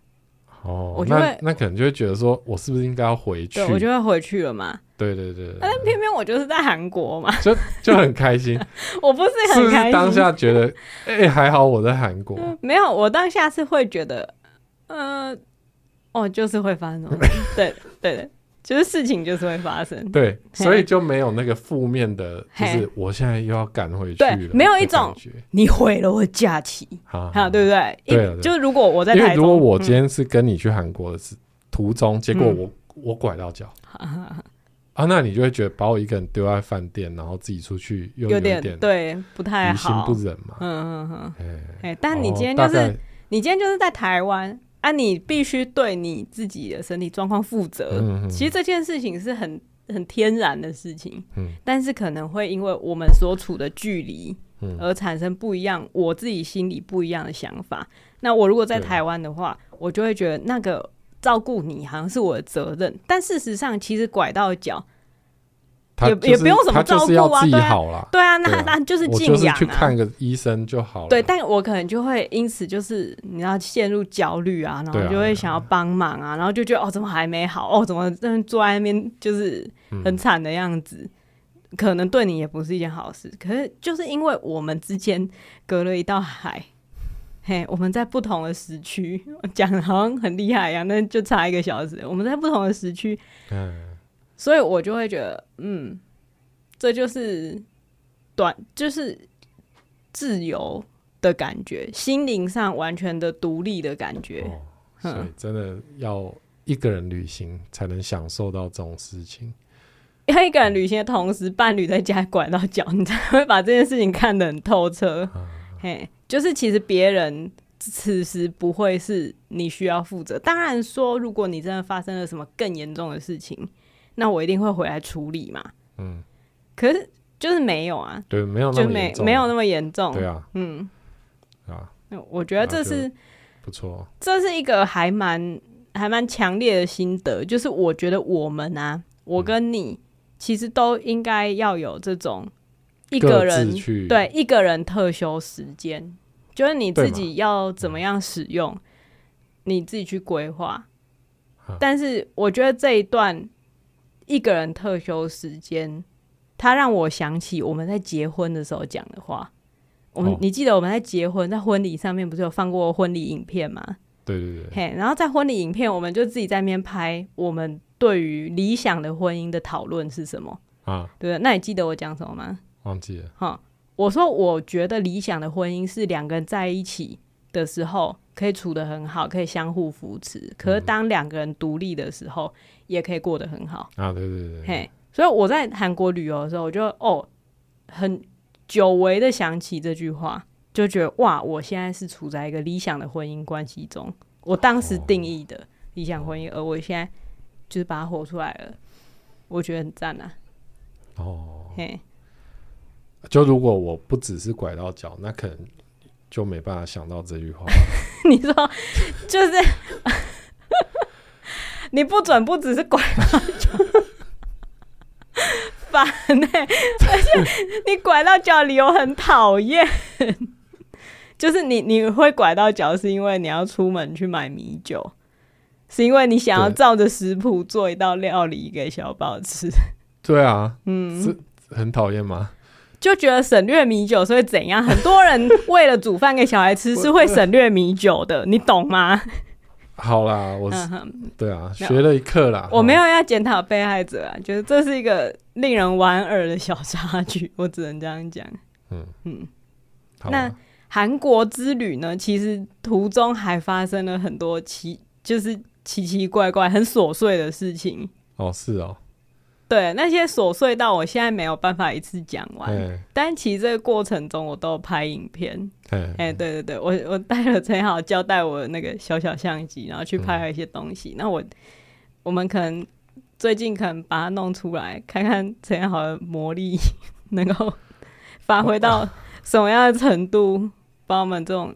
哦，我就会那那可能就会觉得说，我是不是应该要回去？对，我就会回去了嘛。对对对，但是偏偏我就是在韩国嘛，就就很开心。[laughs] 我不是很开心，是是当下觉得，哎、欸，还好我在韩国、嗯。没有，我当下是会觉得，呃，哦，就是会发生。[laughs] 对对对，就是事情就是会发生。对，所以就没有那个负面的，就是我现在又要赶回去了。对，没有一种你毁了我假期，好，对不对？对，就是如果我在因为，如果我今天是跟你去韩国的途中，结果我、嗯、我拐到脚。[laughs] 啊，那你就会觉得把我一个人丢在饭店，然后自己出去又有点，对不太好，于心不忍嘛。嗯嗯嗯。哎、欸欸，但你今天就是你今天就是在台湾啊，你必须对你自己的身体状况负责。其实这件事情是很很天然的事情。嗯。但是可能会因为我们所处的距离，而产生不一样，我自己心里不一样的想法。那我如果在台湾的话，我就会觉得那个。照顾你好像是我的责任，但事实上，其实拐到脚他、就是、也也不用什么照顾啊，对啊，对啊，那那就是静养啊，去看个医生就好了。对，但我可能就会因此就是你要陷入焦虑啊，然后就会想要帮忙啊，然后就觉得哦，怎么还没好？哦，怎么在坐在那边就是很惨的样子？嗯、可能对你也不是一件好事。可是就是因为我们之间隔了一道海，嘿，我们在不同的时区，讲的好像很厉害一样，那就差一个小时，我们在不同的时区，嗯。所以我就会觉得，嗯，这就是短，就是自由的感觉，心灵上完全的独立的感觉。哦，所以真的要一个人旅行才能享受到这种事情。要一个人旅行的同时，伴侣在家拐到脚，你才会把这件事情看得很透彻。啊。嘿，就是其实别人此时不会是你需要负责。当然说，如果你真的发生了什么更严重的事情。那我一定会回来处理嘛。嗯，可是就是没有啊。对，没有那么严重，没有那么严重。对啊，嗯，啊，我觉得这是不错，这是一个还蛮还蛮强烈的心得。就是我觉得我们啊，我跟你其实都应该要有这种一个人对一个人特休时间，就是你自己要怎么样使用，你自己去规划。但是我觉得这一段。一个人特休时间，他让我想起我们在结婚的时候讲的话。我们、哦、你记得我们在结婚在婚礼上面不是有放过婚礼影片吗？对对对。嘿，然后在婚礼影片，我们就自己在那边拍我们对于理想的婚姻的讨论是什么啊？对，那你记得我讲什么吗？忘记了。哈，我说我觉得理想的婚姻是两个人在一起的时候可以处得很好，可以相互扶持。可是当两个人独立的时候。嗯也可以过得很好啊！对对对，嘿，所以我在韩国旅游的时候，我就哦，很久违的想起这句话，就觉得哇，我现在是处在一个理想的婚姻关系中。我当时定义的理想婚姻，哦、而我现在就是把它活出来了，我觉得很赞啊！哦，嘿，就如果我不只是拐到脚，那可能就没办法想到这句话。[laughs] 你说，就是。你不准不只是拐到脚，烦呢、欸！而且你拐到脚理由很讨厌，就是你你会拐到脚，是因为你要出门去买米酒，是因为你想要照着食谱做一道料理给小宝吃。对啊，嗯，是很讨厌吗？就觉得省略米酒，是会怎样？很多人为了煮饭给小孩吃，是会省略米酒的，你懂吗？好啦，我对啊，学了一课啦。我没有要检讨被害者啊，觉得这是一个令人莞尔的小插曲，我只能这样讲。嗯嗯，那韩国之旅呢？其实途中还发生了很多奇，就是奇奇怪怪、很琐碎的事情。哦，是哦。对，那些琐碎到我现在没有办法一次讲完，但其实这个过程中我都有拍影片。哎、欸，对对对，我我带了陈好交代我的那个小小相机，然后去拍了一些东西。嗯、那我我们可能最近可能把它弄出来，看看陈好的魔力 [laughs] 能够发挥到 [laughs] 什么样的程度，把我们这种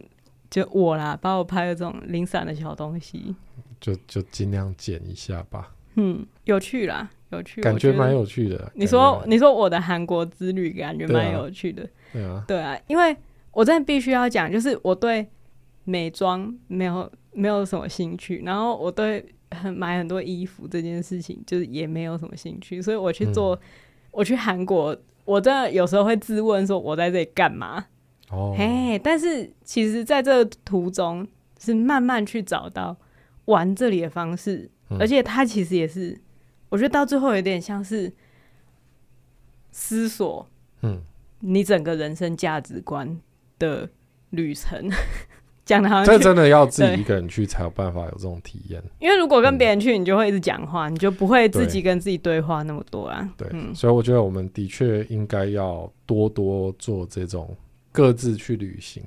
就我啦，把我拍的这种零散的小东西，就就尽量剪一下吧。嗯，有趣啦。有趣，感觉蛮有趣的。你说，你说我的韩国之旅感觉蛮有趣的。对啊，对啊，因为我真的必须要讲，就是我对美妆没有没有什么兴趣，然后我对很买很多衣服这件事情就是也没有什么兴趣，所以我去做，嗯、我去韩国，我真的有时候会自问说，我在这里干嘛？哦，嘿，但是其实在这个途中是慢慢去找到玩这里的方式，嗯、而且它其实也是。我觉得到最后有点像是思索，嗯，你整个人生价值观的旅程，[laughs] 讲的好像这真的要自己一个人去才有办法有这种体验。因为如果跟别人去，你就会一直讲话，嗯，你就不会自己跟自己对话那么多啊。对，嗯，所以我觉得我们的确应该要多多做这种各自去旅行。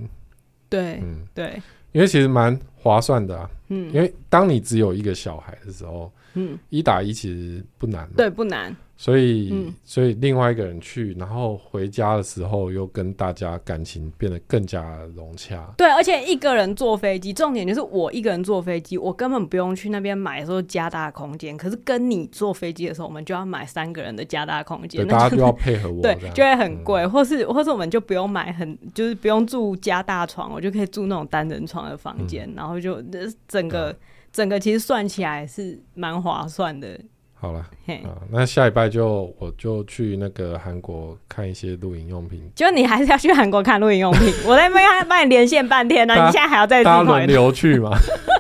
对，嗯，对，因为其实蛮划算的啊。嗯，因为当你只有一个小孩的时候。嗯，一打一其实不难，对，不难。所以，嗯、所以另外一个人去，然后回家的时候又跟大家感情变得更加融洽。对，而且一个人坐飞机，重点就是我一个人坐飞机，我根本不用去那边买说加大空间。可是跟你坐飞机的时候，我们就要买三个人的加大空间，大家就要配合我，[laughs] 对，就会很贵，嗯、或是或是我们就不用买很，就是不用住加大床，我就可以住那种单人床的房间，嗯、然后就整个、嗯、整个其实算起来是蛮划算的。好了，啊，那下礼拜就我就去那个韩国看一些露营用品。就你还是要去韩国看露营用品？[laughs] 我在那边帮你连线半天呢，你现在还要再轮流去吗？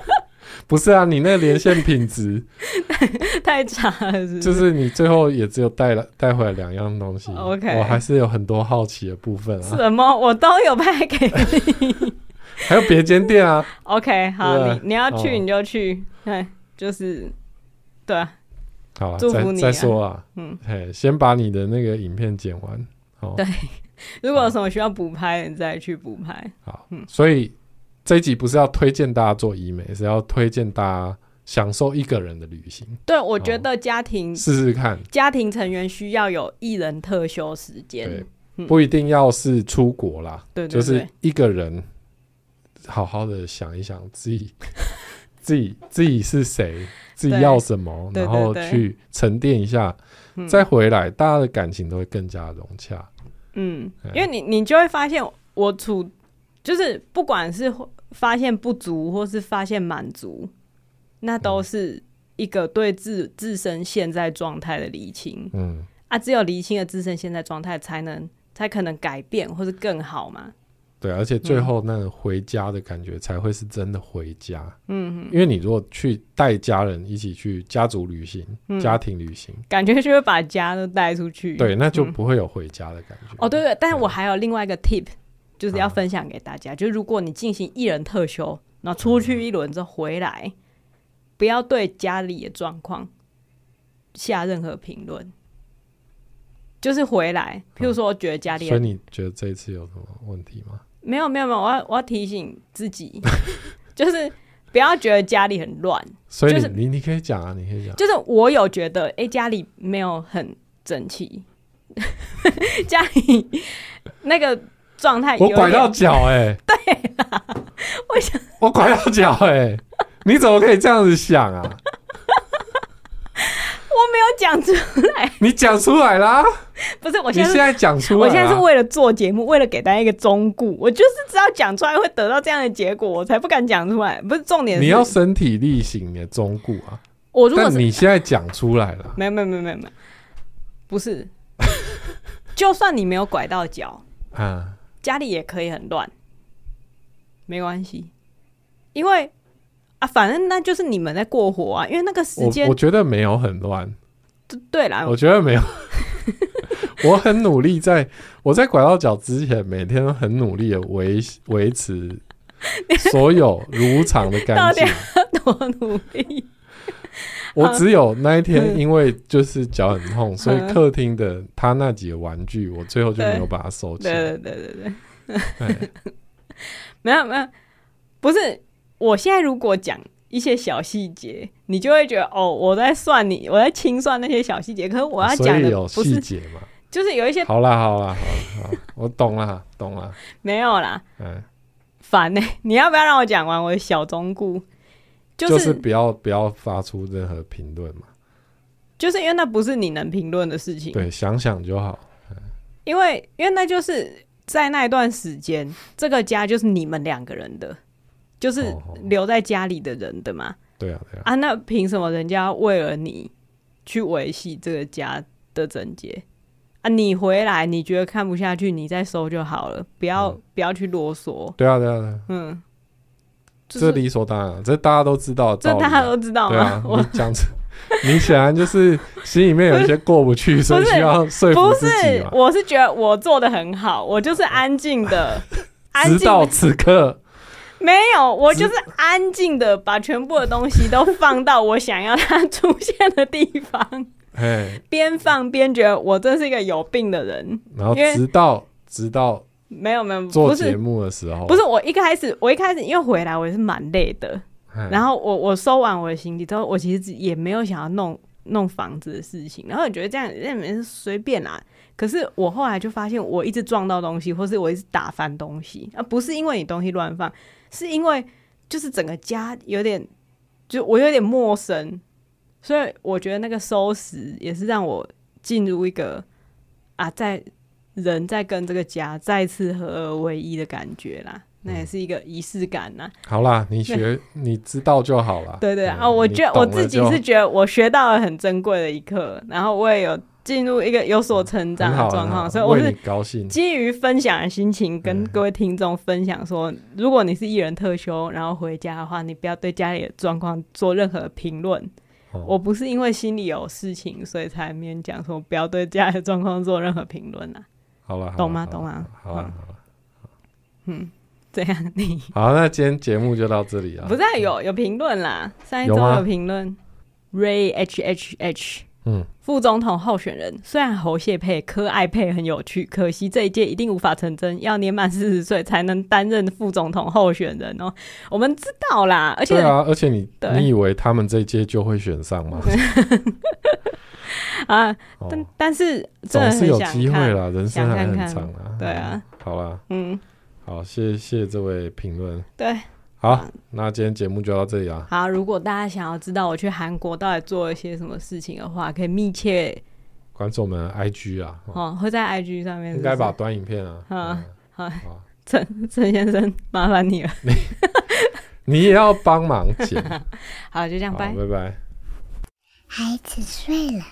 [laughs] 不是啊，你那个连线品质 [laughs] 太差了是是，就是你最后也只有带了带回来两样东西。OK，我还是有很多好奇的部分啊。什么？我都有拍给你。还有别间店啊？OK，好，你你要去你就去，对，就是对啊。好啊，再再说啊，嗯，嘿，先把你的那个影片剪完。哦，对，如果有什么需要补拍，你再去补拍。好，嗯，所以这一集不是要推荐大家做医美，是要推荐大家享受一个人的旅行。对，我觉得家庭试试看，家庭成员需要有一人特休时间，对，不一定要是出国啦，对，就是一个人好好的想一想自己，自己自己是谁。自己要什么，然后去沉淀一下，再回来，大家的感情都会更加融洽。嗯，因为你你就会发现，我处就是不管是发现不足，或是发现满足，那都是一个对自自身现在状态的厘清。嗯，啊，只有厘清了自身现在状态，才能才可能改变，或是更好嘛。对，而且最后那个回家的感觉才会是真的回家。嗯，因为你如果去带家人一起去家族旅行、嗯、家庭旅行，感觉就会把家都带出去。对，那就不会有回家的感觉。嗯、哦，对对，但是我还有另外一个 tip，就是要分享给大家，啊、就是如果你进行一人特休，然后出去一轮之后回来，嗯、不要对家里的状况下任何评论。就是回来，譬如说，我觉得家里、啊，所以你觉得这一次有什么问题吗？没有没有没有，我要我要提醒自己，[laughs] 就是不要觉得家里很乱。所以你、就是、你你可以讲啊，你可以讲。就是我有觉得，哎、欸，家里没有很整齐，[laughs] 家里那个状态。我拐到脚哎、欸。[laughs] 对啦，我想我拐到脚哎、欸，你怎么可以这样子想啊？我没有讲出来，[laughs] 你讲出来啦。不是，我现在你现在讲出来，我现在是为了做节目，为了给大家一个忠告，我就是知道讲出来会得到这样的结果，我才不敢讲出来。不是重点是，你要身体力行的忠告啊！我如果你现在讲出来了，没有没有没有没有没有，不是，[laughs] 就算你没有拐到脚啊，家里也可以很乱，没关系，因为。啊，反正那就是你们在过活啊，因为那个时间，我觉得没有很乱。对啦，我觉得没有，[laughs] 我很努力在，在我在拐到脚之前，每天都很努力的维维持 [laughs] 所有如常的干净。多努力！我只有那一天，因为就是脚很痛，所以客厅的他那几个玩具，我最后就没有把它收起来。对对对，对 [laughs] 没有没有，不是。我现在如果讲一些小细节，你就会觉得哦，我在算你，我在清算那些小细节。可是我要讲的不是细节嘛，就是有一些。好啦好啦好啦，我懂了懂了。没有啦，嗯，烦呢、欸。你要不要让我讲完我的小中顾？就是、就是不要不要发出任何评论嘛，就是因为那不是你能评论的事情。对，想想就好。嗯、因为因为那就是在那一段时间，这个家就是你们两个人的。就是留在家里的人的嘛，对啊，对啊，啊，那凭什么人家为了你去维系这个家的整洁啊？你回来你觉得看不下去，你再收就好了，不要、嗯、不要去啰嗦。对啊，对啊，对啊，嗯，这理所当然，这大家都知道，这大家都知道吗？啊、[laughs] 我讲这，你显然就是心里面有一些过不去，[laughs] 所以需要说服自己嘛。不是，我是觉得我做的很好，我就是安静的，[laughs] 直到此刻。没有，我就是安静的把全部的东西都放到我想要它出现的地方，边放边觉得我真是一个有病的人。然后直到直到没有没有做节目的时候，不是我一开始我一开始因为回来我也是蛮累的，然后我我收完我的行李之后，我其实也没有想要弄弄房子的事情，然后我觉得这样那没是随便啦。可是我后来就发现，我一直撞到东西，或是我一直打翻东西，而不是因为你东西乱放，是因为就是整个家有点，就我有点陌生，所以我觉得那个收拾也是让我进入一个啊，在人在跟这个家再次合而为一的感觉啦。那也是一个仪式感呐、啊。好啦，你学 [laughs] 你知道就好了。对对啊、嗯，我觉得我自己是觉得我学到了很珍贵的一课，然后我也有进入一个有所成长的状况，所以我是高兴。基于分享的心情，跟各位听众分享说、嗯，如果你是艺人特休，然后回家的话，你不要对家里的状况做任何评论、嗯。我不是因为心里有事情，所以才勉强说不要对家里的状况做任何评论呐。好了，懂吗？懂吗？好了，好了，嗯。这样你 [laughs] 好，那今天节目就到这里啊。不是有有评论啦，上一周有评论，Ray H H H，嗯，副总统候选人虽然侯谢佩柯爱配很有趣，可惜这一届一定无法成真，要年满四十岁才能担任副总统候选人哦。我们知道啦，而且对啊，而且你 [laughs] 你以为他们这一届就会选上吗？[laughs] 啊，但、哦、但是总是有机会啦，人生还很长啊。对啊，嗯、好啦，嗯。好，谢谢这位评论。对，好，嗯、那今天节目就到这里啊。好，如果大家想要知道我去韩国到底做了一些什么事情的话，可以密切关注我们 IG 啊。哦，会在 IG 上面是是，应该把短影片啊。嗯，好，[laughs] 陈陈先生，麻烦你了。你 [laughs] 你也要帮忙剪。[laughs] 好，就这样，拜拜拜。孩子睡了。